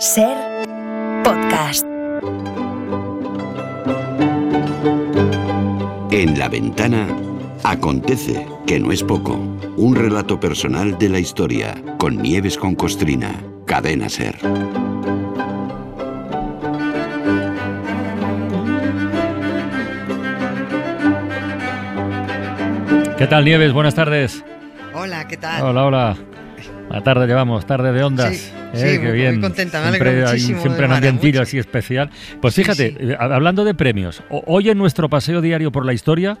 Ser podcast. En la ventana acontece, que no es poco, un relato personal de la historia, con Nieves con Costrina, cadena Ser. ¿Qué tal, Nieves? Buenas tardes. Hola, ¿qué tal? Hola, hola. La tarde llevamos, tarde de ondas. Sí, sí, qué muy- bien. muy contenta, me siempre hay siempre un ambientillo así especial. Pues fíjate, sí. eh, hablando de premios, hoy en nuestro paseo diario por la historia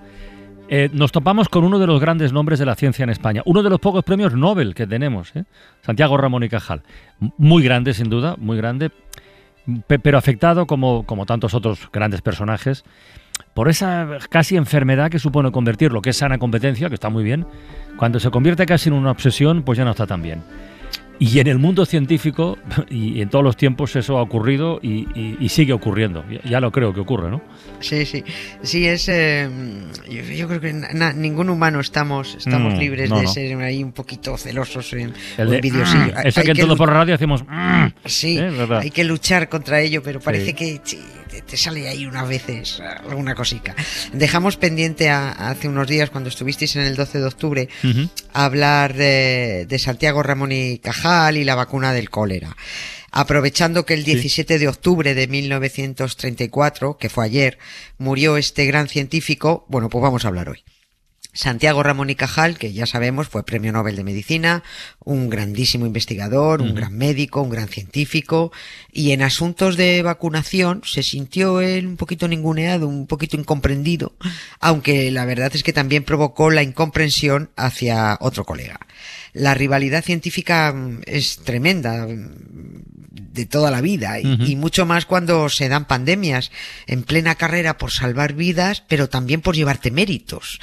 eh, nos topamos con uno de los grandes nombres de la ciencia en España, uno de los pocos premios Nobel que tenemos, ¿eh? Santiago Ramón y Cajal. Muy grande, sin duda, muy grande, pe- pero afectado, como, como tantos otros grandes personajes, por esa casi enfermedad que supone convertir lo que es sana competencia, que está muy bien, cuando se convierte casi en una obsesión, pues ya no está tan bien. Y en el mundo científico y en todos los tiempos eso ha ocurrido y, y- y sigue ocurriendo. Ya, lo creo que ocurre, ¿no? Sí, sí. Sí, es. eh, yo, yo creo que na- ningún humano estamos, estamos Mm, libres no, de no. ser ahí un poquito celosos en, El de. "Mm", eso hay que en todo por la radio hacemos "Mm". Sí, ¿Eh? Hay que luchar contra ello, pero parece Sí. que te, te sale ahí unas veces alguna cosica. Dejamos pendiente a- hace unos días, cuando estuvisteis en el 12 de octubre, hablar de, de Santiago Ramón y Cajal y la vacuna del cólera. Aprovechando que el 17 de octubre de 1934, que fue ayer, murió este gran científico, bueno, pues vamos a hablar hoy. Santiago Ramón y Cajal, que ya sabemos fue premio Nobel de Medicina, un grandísimo investigador, un gran médico, un gran científico, y en asuntos de vacunación se sintió él un poquito ninguneado, un poquito incomprendido, aunque la verdad es que también provocó la incomprensión hacia otro colega. La rivalidad científica mm, es tremenda mm, de toda la vida y, mucho más cuando se dan pandemias en plena carrera por salvar vidas, pero también por llevarte méritos.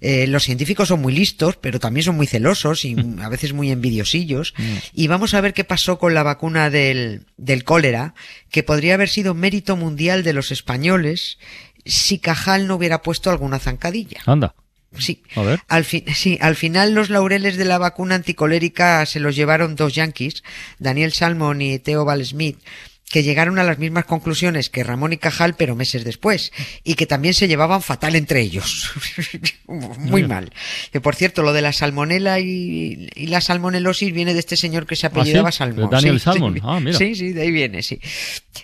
Eh, los científicos son muy listos, pero también son muy celosos y a veces muy envidiosillos. Y vamos a ver qué pasó con la vacuna del, del cólera, que podría haber sido mérito mundial de los españoles si Cajal no hubiera puesto alguna zancadilla. Anda. Sí. A ver. Al, fin, sí, al final los laureles de la vacuna anticolérica se los llevaron dos yanquis, Daniel Salmon y Theo Val Smith, que llegaron a las mismas conclusiones que Ramón y Cajal, pero meses después, y que también se llevaban fatal entre ellos. Muy mal. Que por cierto, lo de la salmonela y, y la salmonelosis viene de este señor que se apellidaba ¿Ah, sí? Salmón. De Daniel Sí, Salmon. sí. Ah, mira. Sí, sí, de ahí viene, sí.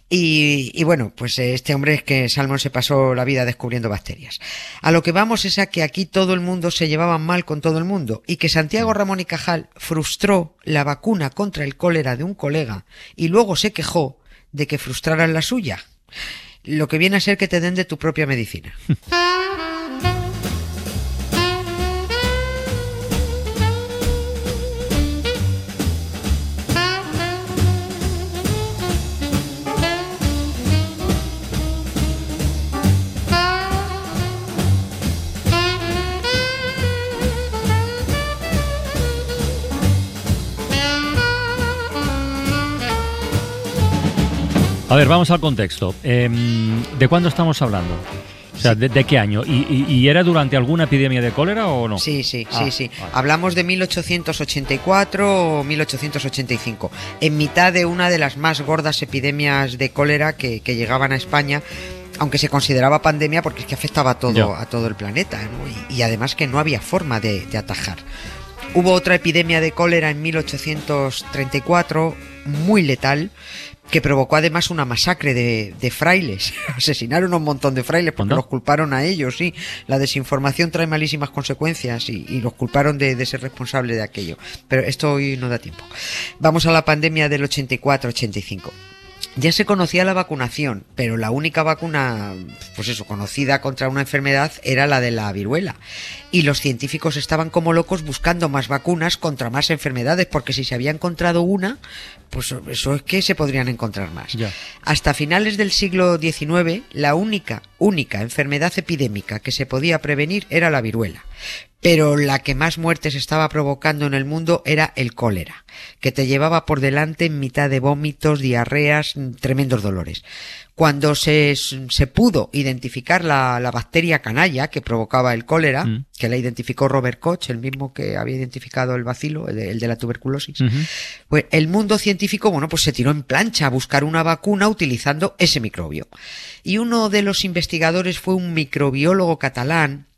Y, y bueno, pues eh, este hombre es que Salmon se pasó la vida descubriendo bacterias. A lo que vamos es a que aquí todo el mundo se llevaba mal con todo el mundo y que Santiago Ramón y Cajal frustró la vacuna contra el cólera de un colega y luego se quejó de que frustraran la suya. Lo que viene a ser que te den de tu propia medicina. A ver, vamos al contexto. Em, ¿De cuándo estamos hablando? O sea, ¿de, de qué año? ¿Y, y- y era durante alguna epidemia de cólera o no? Sí, sí, Ah, sí, sí. vale. Hablamos de 1884 o 1885, en mitad de una de las más gordas epidemias de cólera que, que llegaban a España, aunque se consideraba pandemia porque es que afectaba a todo, a todo el planeta, ¿no? y, y además que no había forma de, de atajar. Hubo otra epidemia de cólera en 1834, muy letal, que provocó además una masacre de, de frailes. Asesinaron a un montón de frailes porque ¿Anda? los culparon a ellos, sí. La desinformación trae malísimas consecuencias y, y los culparon de, de ser responsable de aquello. Pero esto hoy no da tiempo. Vamos a la pandemia del 84-85. Ya se conocía la vacunación, pero la única vacuna, pues eso, conocida contra una enfermedad era la de la viruela. Y los científicos estaban como locos buscando más vacunas contra más enfermedades, porque si se había encontrado una, pues eso es que se podrían encontrar más. Ya. Hasta finales del siglo XIX, la única, única enfermedad epidémica que se podía prevenir era la viruela. Pero la que más muertes estaba provocando en el mundo era el cólera, que te llevaba por delante en mitad de vómitos, diarreas, tremendos dolores. Cuando se, se pudo identificar la, la, bacteria canalla que provocaba el cólera, mm. que la identificó Robert Koch, el mismo que había identificado el bacilo, el de, el de la tuberculosis, uh -huh. pues el mundo científico, bueno, pues se tiró en plancha a buscar una vacuna utilizando ese microbio. Y uno de los investigadores fue un microbiólogo catalán,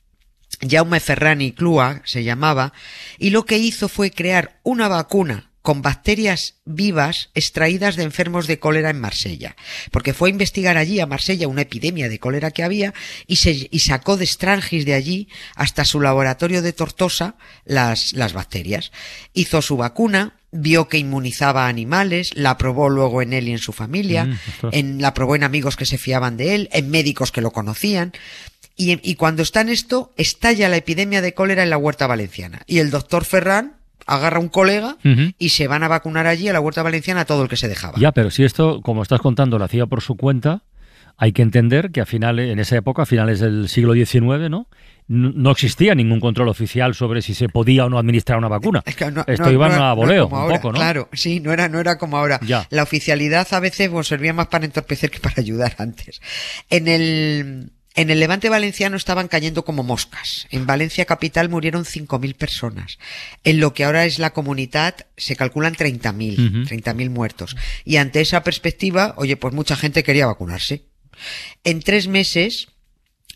Jaume Ferrani Clua se llamaba, y lo que hizo fue crear una vacuna con bacterias vivas extraídas de enfermos de cólera en Marsella, porque fue a investigar allí a Marsella una epidemia de cólera que había y, se, y sacó de Strangis de allí hasta su laboratorio de Tortosa las, las bacterias. Hizo su vacuna, vio que inmunizaba a animales, la probó luego en él y en su familia, mm, en, la probó en amigos que se fiaban de él, en médicos que lo conocían. Y, y, cuando está en esto, estalla la epidemia de cólera en la huerta valenciana. Y el doctor Ferran agarra un colega uh -huh. y se van a vacunar allí a la huerta valenciana a todo el que se dejaba. Ya, pero si esto, como estás contando, lo hacía por su cuenta, hay que entender que a finales, en esa época, a finales del siglo XIX, ¿no? No existía ningún control oficial sobre si se podía o no administrar una vacuna. Es que no, Esto no, iba no, a voleo, un ahora, poco, ¿no? Claro, sí, no era, no era como ahora. Ya. La oficialidad a veces pues, servía más para entorpecer que para ayudar antes. En el en el levante valenciano estaban cayendo como moscas. En Valencia capital murieron 5.000 personas. En lo que ahora es la comunidad se calculan 30.000, uh -huh. 30.000 muertos. Y ante esa perspectiva, oye, pues mucha gente quería vacunarse. En tres meses,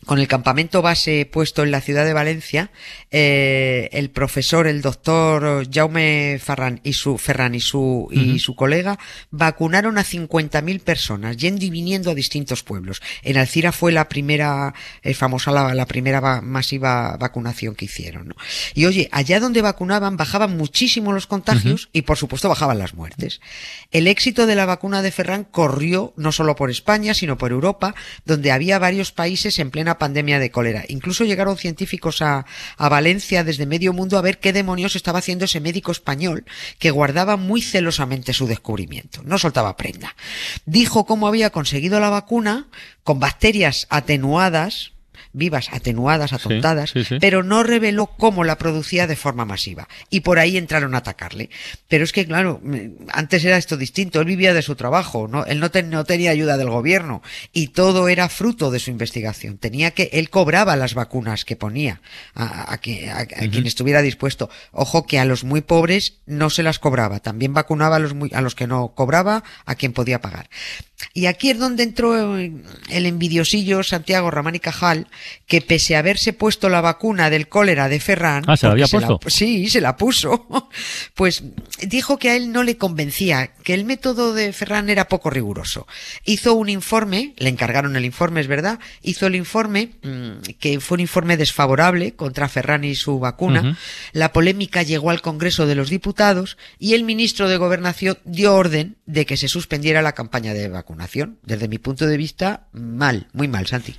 con el campamento base puesto en la ciudad de Valencia, eh, el profesor, el doctor Jaume Ferran y su, Ferran y su, y uh -huh. su colega vacunaron a 50.000 personas, yendo y viniendo a distintos pueblos. En Alcira fue la primera, eh, famosa, la, la, primera va, masiva vacunación que hicieron. ¿no? Y oye, allá donde vacunaban bajaban muchísimo los contagios uh -huh. y por supuesto bajaban las muertes. El éxito de la vacuna de Ferran corrió no solo por España, sino por Europa, donde había varios países en plena pandemia de cólera. Incluso llegaron científicos a, a, Valencia desde medio mundo a ver qué demonios estaba haciendo ese médico español que guardaba muy celosamente su descubrimiento. No soltaba prenda. Dijo cómo había conseguido la vacuna con bacterias atenuadas vivas, atenuadas, atontadas, sí, sí, sí. pero no reveló cómo la producía de forma masiva. Y por ahí entraron a atacarle. Pero es que, claro, antes era esto distinto. Él vivía de su trabajo, ¿no? Él no, ten, no tenía ayuda del gobierno. Y todo era fruto de su investigación. Tenía que, él cobraba las vacunas que ponía a, a, que, a, a uh -huh. quien estuviera dispuesto. Ojo que a los muy pobres no se las cobraba. También vacunaba a los, muy, a los que no cobraba, a quien podía pagar. Y aquí es donde entró el envidiosillo Santiago Ramán y Cajal, que pese a haberse puesto la vacuna del cólera de Ferran, ah, ¿se la había puesto? La, sí, se la puso, pues dijo que a él no le convencía, que el método de Ferran era poco riguroso. Hizo un informe, le encargaron el informe, es verdad, hizo el informe, mmm, que fue un informe desfavorable contra Ferran y su vacuna. Uh -huh. La polémica llegó al Congreso de los Diputados y el ministro de Gobernación dio orden de que se suspendiera la campaña de vacunación. Desde mi punto de vista, mal, muy mal, Santi.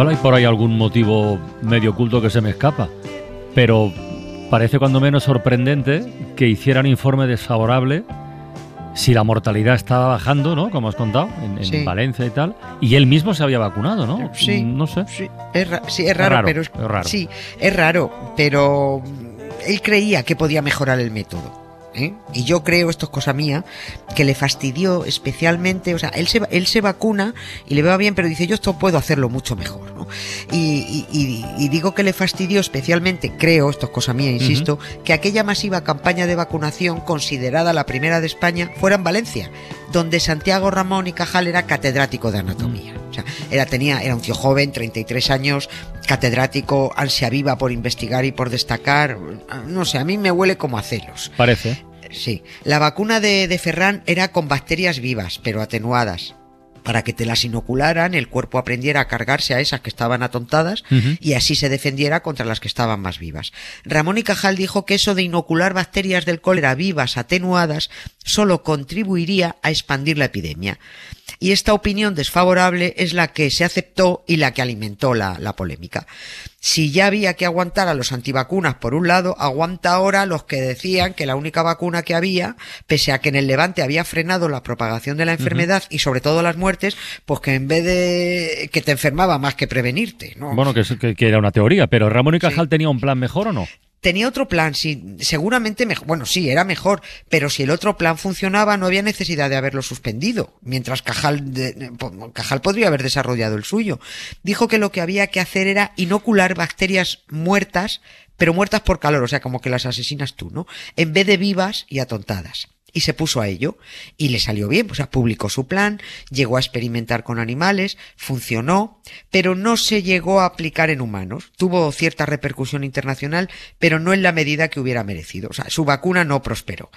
Igual hay por ahí algún motivo medio oculto que se me escapa, pero parece cuando menos sorprendente que hicieran informe desfavorable si la mortalidad estaba bajando, ¿no? Como has contado, en, en sí. Valencia y tal, y él mismo se había vacunado, ¿no? Sí, no sé. Sí, es, sí, es raro, raro, pero es, es raro. sí, es raro, pero él creía que podía mejorar el método. ¿Eh? Y yo creo, esto es cosa mía, que le fastidió especialmente, o sea, él se, él se vacuna y le va bien, pero dice, yo esto puedo hacerlo mucho mejor, ¿no? Y, y, y digo que le fastidió especialmente, creo, esto es cosa mía, insisto, uh -huh. que aquella masiva campaña de vacunación, considerada la primera de España, fuera en Valencia, donde Santiago Ramón y Cajal era catedrático de anatomía. Uh -huh. O sea, era, tenía, era un tío joven, 33 años, catedrático, ansia viva por investigar y por destacar. No sé, a mí me huele como a celos. Parece. Sí, la vacuna de, de Ferran era con bacterias vivas, pero atenuadas para que te las inocularan, el cuerpo aprendiera a cargarse a esas que estaban atontadas y así se defendiera contra las que estaban más vivas. Ramón y Cajal dijo que eso de inocular bacterias del cólera vivas atenuadas solo contribuiría a expandir la epidemia. Y esta opinión desfavorable es la que se aceptó y la que alimentó la, la polémica. Si ya había que aguantar a los antivacunas por un lado, aguanta ahora los que decían que la única vacuna que había, pese a que en el Levante había frenado la propagación de la enfermedad y sobre todo las muertes, pues que en vez de que te enfermaba más que prevenirte, ¿no? Bueno, que- que era una teoría, pero ¿Ramón y Cajal tenía un plan mejor o no? Tenía otro plan, sí, seguramente mejor, bueno, sí, era mejor, pero si el otro plan funcionaba no había necesidad de haberlo suspendido, mientras Cajal, de- Cajal podría haber desarrollado el suyo. Dijo que lo que había que hacer era inocular bacterias muertas, pero muertas por calor, o sea, como que las asesinas tú, ¿no? En vez de vivas y atontadas. Y se puso a ello y le salió bien, o sea, publicó su plan, llegó a experimentar con animales, funcionó, pero no se llegó a aplicar en humanos. Tuvo cierta repercusión internacional, pero no en la medida que hubiera merecido. O sea, su vacuna no prosperó.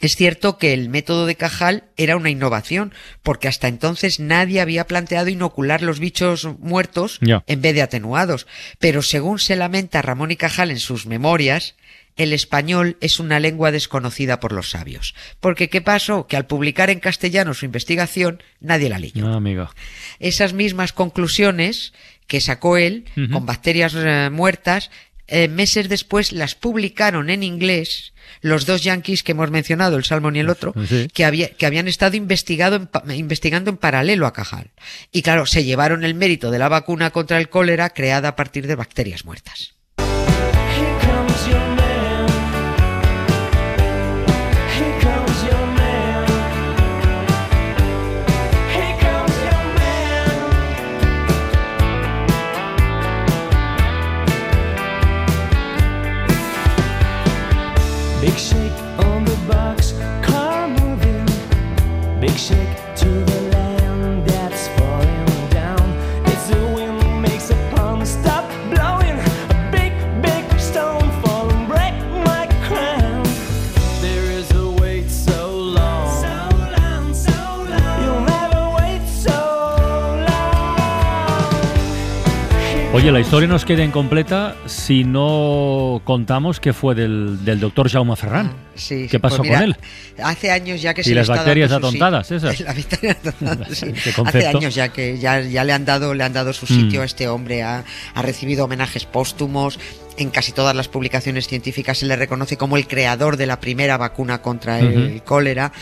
Es cierto que el método de Cajal era una innovación, porque hasta entonces nadie había planteado inocular los bichos muertos en vez de atenuados. Pero según se lamenta Ramón y Cajal en sus memorias, el español es una lengua desconocida por los sabios. Porque ¿qué pasó? Que al publicar en castellano su investigación, nadie la leyó Ah, amiga. esas mismas conclusiones que sacó él con bacterias eh, muertas, eh, meses después las publicaron en inglés los dos yankees que hemos mencionado, el Salmon y el otro, Sí. que, había- que habían estado investigado en investigando en paralelo a Cajal. Y claro, se llevaron el mérito de la vacuna contra el cólera creada a partir de bacterias muertas. Oye, la historia nos queda incompleta si no contamos qué fue del, del doctor Jaume Ferran. Sí, ¿Qué pasó pues mira, con él? Hace años ya que ¿Y se le las está bacterias dando atontadas, sitio- esas? Las bacterias atontadas, sí. Hace años ya que ya, ya le han dado le han dado su sitio Mm. a este hombre, ha, ha recibido homenajes póstumos. En casi todas las publicaciones científicas se le reconoce como el creador de la primera vacuna contra el cólera,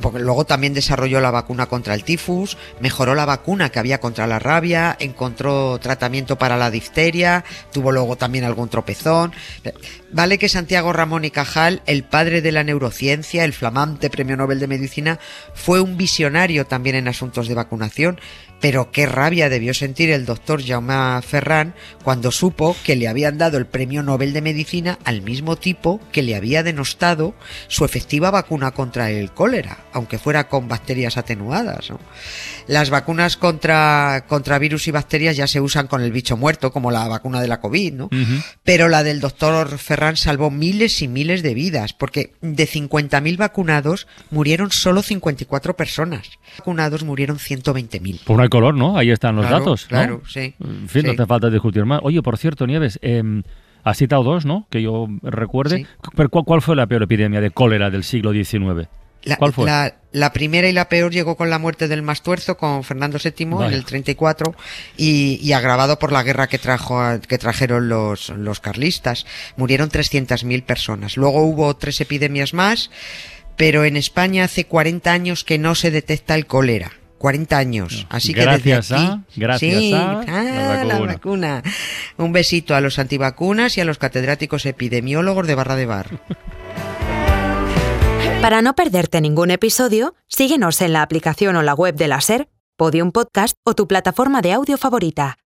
porque luego también desarrolló la vacuna contra el tifus, mejoró la vacuna que había contra la rabia, encontró tratamiento para la difteria, tuvo luego también algún tropezón. Vale que Santiago Ramón y Cajal, el padre de la neurociencia, el flamante premio Nobel de Medicina, fue un visionario también en asuntos de vacunación, pero qué rabia debió sentir el doctor Jaume Ferran cuando supo que le habían dado el premio Nobel de Medicina al mismo tipo que le había denostado su efectiva vacuna contra el cólera, aunque fuera con bacterias atenuadas. ¿no? Las vacunas contra, contra virus y bacterias ya se usan con el bicho muerto, como la vacuna de la COVID, ¿no? Pero la del doctor Ferran salvó miles y miles de vidas, porque de 50.000 vacunados murieron solo 54 personas. Vacunados murieron 120.000. Pues no hay color, ¿no? Ahí están los Claro, datos. ¿no? claro, sí, En fin, no falta discutir más. Oye, por cierto, Nieves, eh, has citado dos, ¿no? Que yo recuerde. Sí. Pero ¿cuál, cuál fue la peor epidemia de cólera del siglo XIX? La, ¿Cuál fue? La, la primera y la peor llegó con la muerte del Mastuerzo, con Fernando VII Vaya. en el 34 y, y agravado por la guerra que trajo que trajeron los, los carlistas. Murieron 300.000 personas. Luego hubo tres epidemias más, pero en España hace 40 años que no se detecta el cólera. 40 años. Así que Gracias desde aquí, a- gracias sí, a ah, la la vacuna. vacuna. Un besito a los antivacunas y a los catedráticos epidemiólogos de Barra de Bar. Para no perderte ningún episodio, síguenos en la aplicación o la web de la SER, Podium Podcast o tu plataforma de audio favorita.